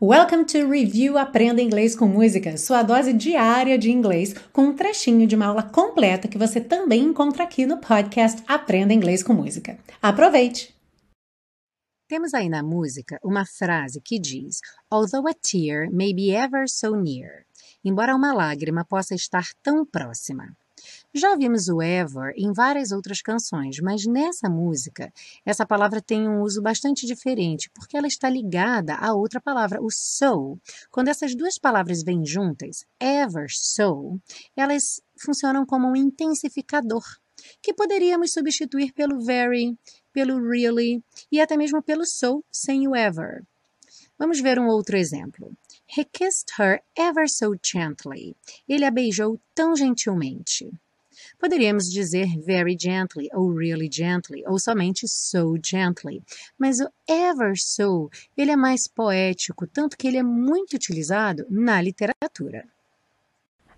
Welcome to Review Aprenda Inglês com Música, sua dose diária de inglês, com um trechinho de uma aula completa que você também encontra aqui no podcast Aprenda Inglês com Música. Aproveite! Temos aí na música uma frase que diz: Although a tear may be ever so near, embora uma lágrima possa estar tão próxima. Já vimos o ever em várias outras canções, mas nessa música, essa palavra tem um uso bastante diferente, porque ela está ligada a outra palavra, o so. Quando essas duas palavras vêm juntas, ever so, elas funcionam como um intensificador, que poderíamos substituir pelo very, pelo really e até mesmo pelo so sem o ever. Vamos ver um outro exemplo. He kissed her ever so gently. Ele a beijou tão gentilmente. Poderíamos dizer very gently, ou really gently, ou somente so gently. Mas o ever so, ele é mais poético, tanto que ele é muito utilizado na literatura.